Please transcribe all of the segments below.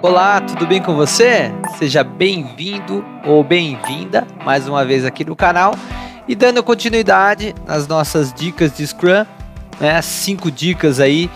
Olá, tudo bem com você? Seja bem-vindo ou bem-vinda mais uma vez aqui no canal e dando continuidade nas nossas dicas de Scrum, né? Cinco dicas aí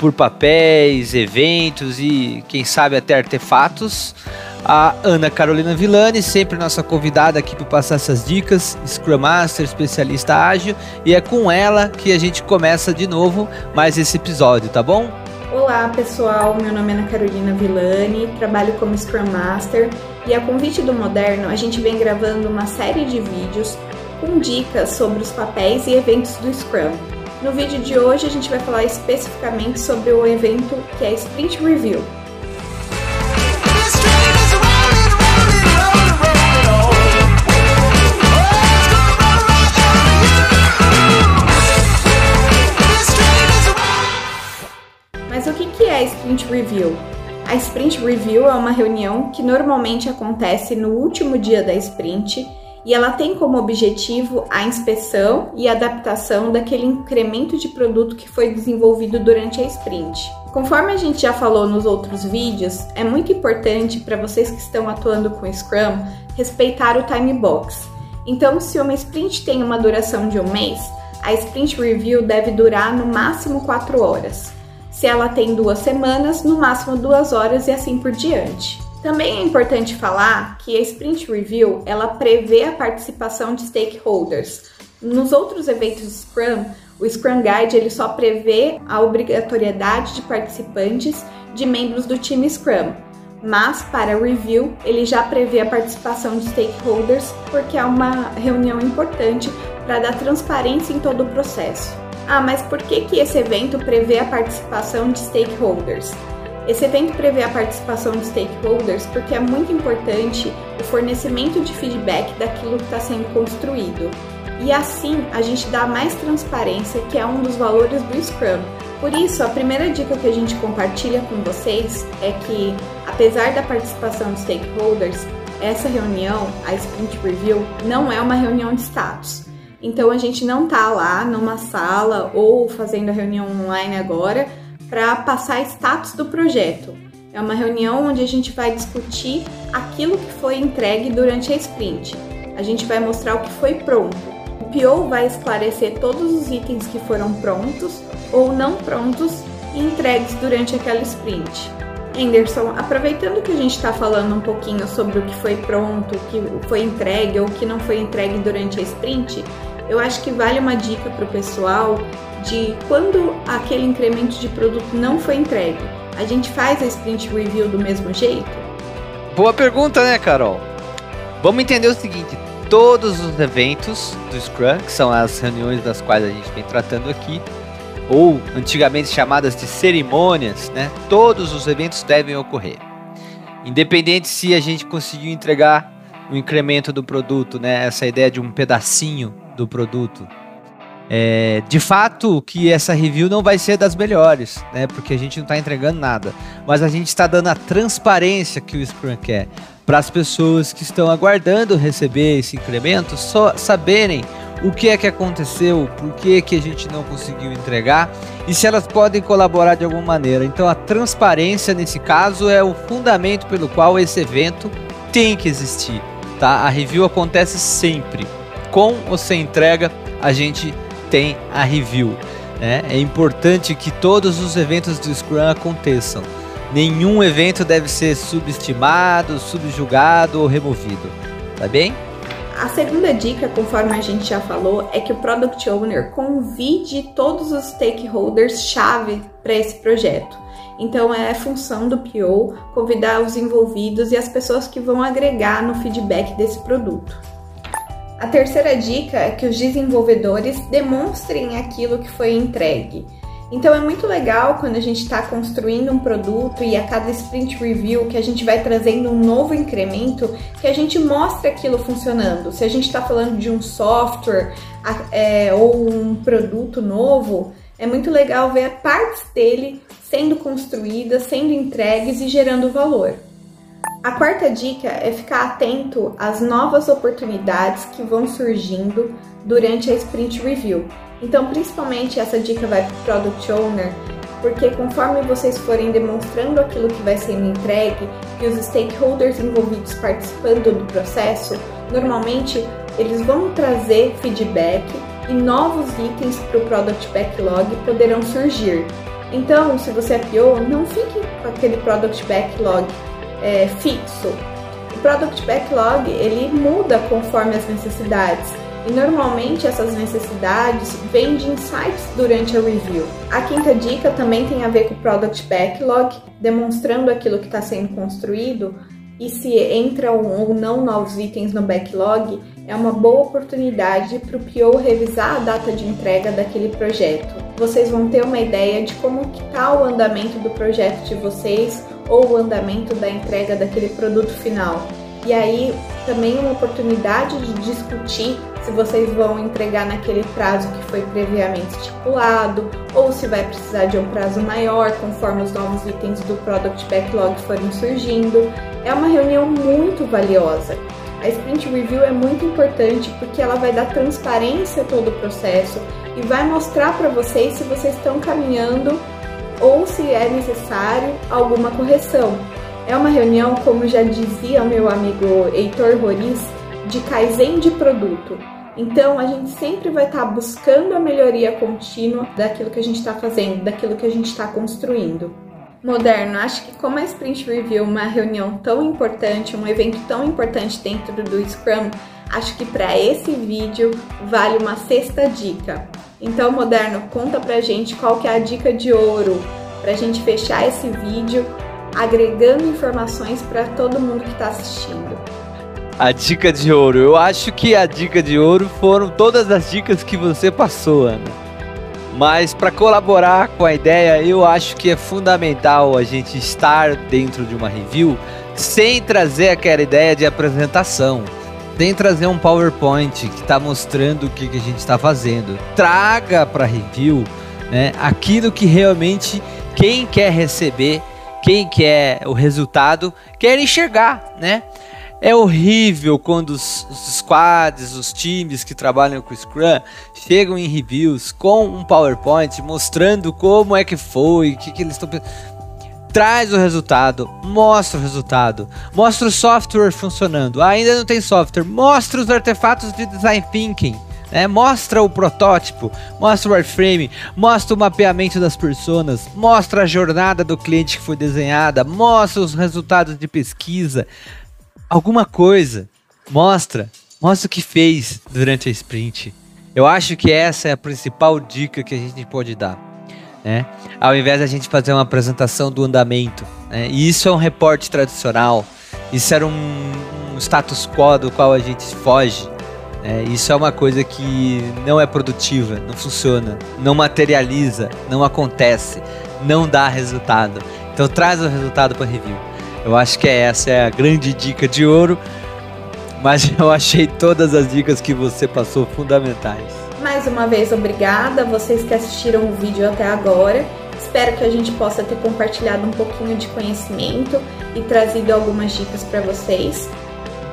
por papéis, eventos e quem sabe até artefatos. A Ana Carolina Villani, sempre nossa convidada aqui para passar essas dicas, Scrum Master, especialista ágil, e é com ela que a gente começa de novo mais esse episódio, tá bom? Olá pessoal, meu nome é Ana Carolina Villani, trabalho como Scrum Master e a convite do Moderno a gente vem gravando uma série de vídeos com dicas sobre os papéis e eventos do Scrum. No vídeo de hoje a gente vai falar especificamente sobre o evento que é Sprint Review. Review? A Sprint Review é uma reunião que normalmente acontece no último dia da sprint e ela tem como objetivo a inspeção e adaptação daquele incremento de produto que foi desenvolvido durante a sprint. Conforme a gente já falou nos outros vídeos, é muito importante para vocês que estão atuando com Scrum respeitar o time box. Então, se uma sprint tem uma duração de um mês, a sprint review deve durar no máximo 4 horas. Se ela tem duas semanas, no máximo duas horas e assim por diante. Também é importante falar que a Sprint Review ela prevê a participação de stakeholders. Nos outros eventos Scrum, o Scrum Guide ele só prevê a obrigatoriedade de participantes de membros do time Scrum, mas para review ele já prevê a participação de stakeholders porque é uma reunião importante para dar transparência em todo o processo. Ah, mas por que, que esse evento prevê a participação de stakeholders? Esse evento prevê a participação de stakeholders porque é muito importante o fornecimento de feedback daquilo que está sendo construído. E assim a gente dá mais transparência, que é um dos valores do Scrum. Por isso, a primeira dica que a gente compartilha com vocês é que, apesar da participação de stakeholders, essa reunião, a Sprint Review, não é uma reunião de status. Então a gente não tá lá numa sala ou fazendo a reunião online agora para passar status do projeto. É uma reunião onde a gente vai discutir aquilo que foi entregue durante a sprint. A gente vai mostrar o que foi pronto. O PO vai esclarecer todos os itens que foram prontos ou não prontos e entregues durante aquela sprint. Anderson, aproveitando que a gente está falando um pouquinho sobre o que foi pronto, o que foi entregue ou o que não foi entregue durante a sprint, eu acho que vale uma dica para o pessoal de quando aquele incremento de produto não foi entregue, a gente faz a sprint review do mesmo jeito? Boa pergunta, né, Carol? Vamos entender o seguinte: todos os eventos do Scrum, que são as reuniões das quais a gente vem tratando aqui, ou antigamente chamadas de cerimônias, né? Todos os eventos devem ocorrer. Independente se a gente conseguiu entregar o incremento do produto, né? Essa ideia de um pedacinho do produto, é, de fato que essa review não vai ser das melhores, né? Porque a gente não está entregando nada. Mas a gente está dando a transparência que o Scrum quer para as pessoas que estão aguardando receber esse incremento só saberem o que é que aconteceu, por que, que a gente não conseguiu entregar e se elas podem colaborar de alguma maneira. Então a transparência nesse caso é o fundamento pelo qual esse evento tem que existir. Tá? A review acontece sempre. Com ou sem entrega, a gente tem a review. Né? É importante que todos os eventos do Scrum aconteçam. Nenhum evento deve ser subestimado, subjugado ou removido. Tá bem? A segunda dica, conforme a gente já falou, é que o Product Owner convide todos os stakeholders-chave para esse projeto. Então é função do PO convidar os envolvidos e as pessoas que vão agregar no feedback desse produto. A terceira dica é que os desenvolvedores demonstrem aquilo que foi entregue. Então é muito legal quando a gente está construindo um produto e a cada sprint review que a gente vai trazendo um novo incremento, que a gente mostra aquilo funcionando. Se a gente está falando de um software é, ou um produto novo, é muito legal ver partes dele sendo construídas, sendo entregues e gerando valor. A quarta dica é ficar atento às novas oportunidades que vão surgindo durante a Sprint Review. Então, principalmente essa dica vai para o Product Owner, porque conforme vocês forem demonstrando aquilo que vai sendo entregue e os stakeholders envolvidos participando do processo, normalmente eles vão trazer feedback e novos itens para o Product Backlog poderão surgir. Então, se você é PO, não fique com aquele Product Backlog é, fixo. O Product Backlog ele muda conforme as necessidades e normalmente essas necessidades vêm de insights durante a review. A quinta dica também tem a ver com o Product Backlog, demonstrando aquilo que está sendo construído e se entram ou não novos itens no backlog, é uma boa oportunidade para o PO revisar a data de entrega daquele projeto. Vocês vão ter uma ideia de como está o andamento do projeto de vocês ou o andamento da entrega daquele produto final. E aí também uma oportunidade de discutir se vocês vão entregar naquele prazo que foi previamente estipulado ou se vai precisar de um prazo maior conforme os novos itens do Product Backlog forem surgindo. É uma reunião muito valiosa. A Sprint Review é muito importante porque ela vai dar transparência a todo o processo e vai mostrar para vocês se vocês estão caminhando ou se é necessário alguma correção. É uma reunião, como já dizia meu amigo Heitor Roriz, de Kaizen de produto. Então, a gente sempre vai estar tá buscando a melhoria contínua daquilo que a gente está fazendo, daquilo que a gente está construindo. Moderno, acho que como a Sprint Review uma reunião tão importante, um evento tão importante dentro do Scrum, acho que para esse vídeo vale uma sexta dica. Então, Moderno, conta pra gente qual que é a dica de ouro para a gente fechar esse vídeo agregando informações para todo mundo que está assistindo. A dica de ouro. Eu acho que a dica de ouro foram todas as dicas que você passou, Ana. Mas para colaborar com a ideia, eu acho que é fundamental a gente estar dentro de uma review sem trazer aquela ideia de apresentação, sem trazer um PowerPoint que está mostrando o que, que a gente está fazendo. Traga para review né, aquilo que realmente quem quer receber quem quer o resultado quer enxergar, né? É horrível quando os, os, squads, os times que trabalham com Scrum chegam em reviews com um PowerPoint mostrando como é que foi, o que, que eles estão Traz o resultado, mostra o resultado, mostra o software funcionando. Ah, ainda não tem software, mostra os artefatos de design thinking né? Mostra o protótipo, mostra o wireframe, mostra o mapeamento das personas, mostra a jornada do cliente que foi desenhada, mostra os resultados de pesquisa, alguma coisa, mostra, mostra o que fez durante a sprint. Eu acho que essa é a principal dica que a gente pode dar. Né? Ao invés de a gente fazer uma apresentação do andamento. Né? E isso é um reporte tradicional, isso era um, um status quo do qual a gente foge. É, isso é uma coisa que não é produtiva, não funciona, não materializa, não acontece, não dá resultado. Então traz o resultado para review. Eu acho que essa é a grande dica de ouro, mas eu achei todas as dicas que você passou fundamentais. Mais uma vez, obrigada a vocês que assistiram o vídeo até agora. Espero que a gente possa ter compartilhado um pouquinho de conhecimento e trazido algumas dicas para vocês.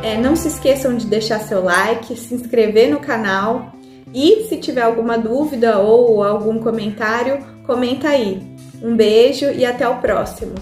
É, não se esqueçam de deixar seu like, se inscrever no canal e se tiver alguma dúvida ou algum comentário, comenta aí. Um beijo e até o próximo!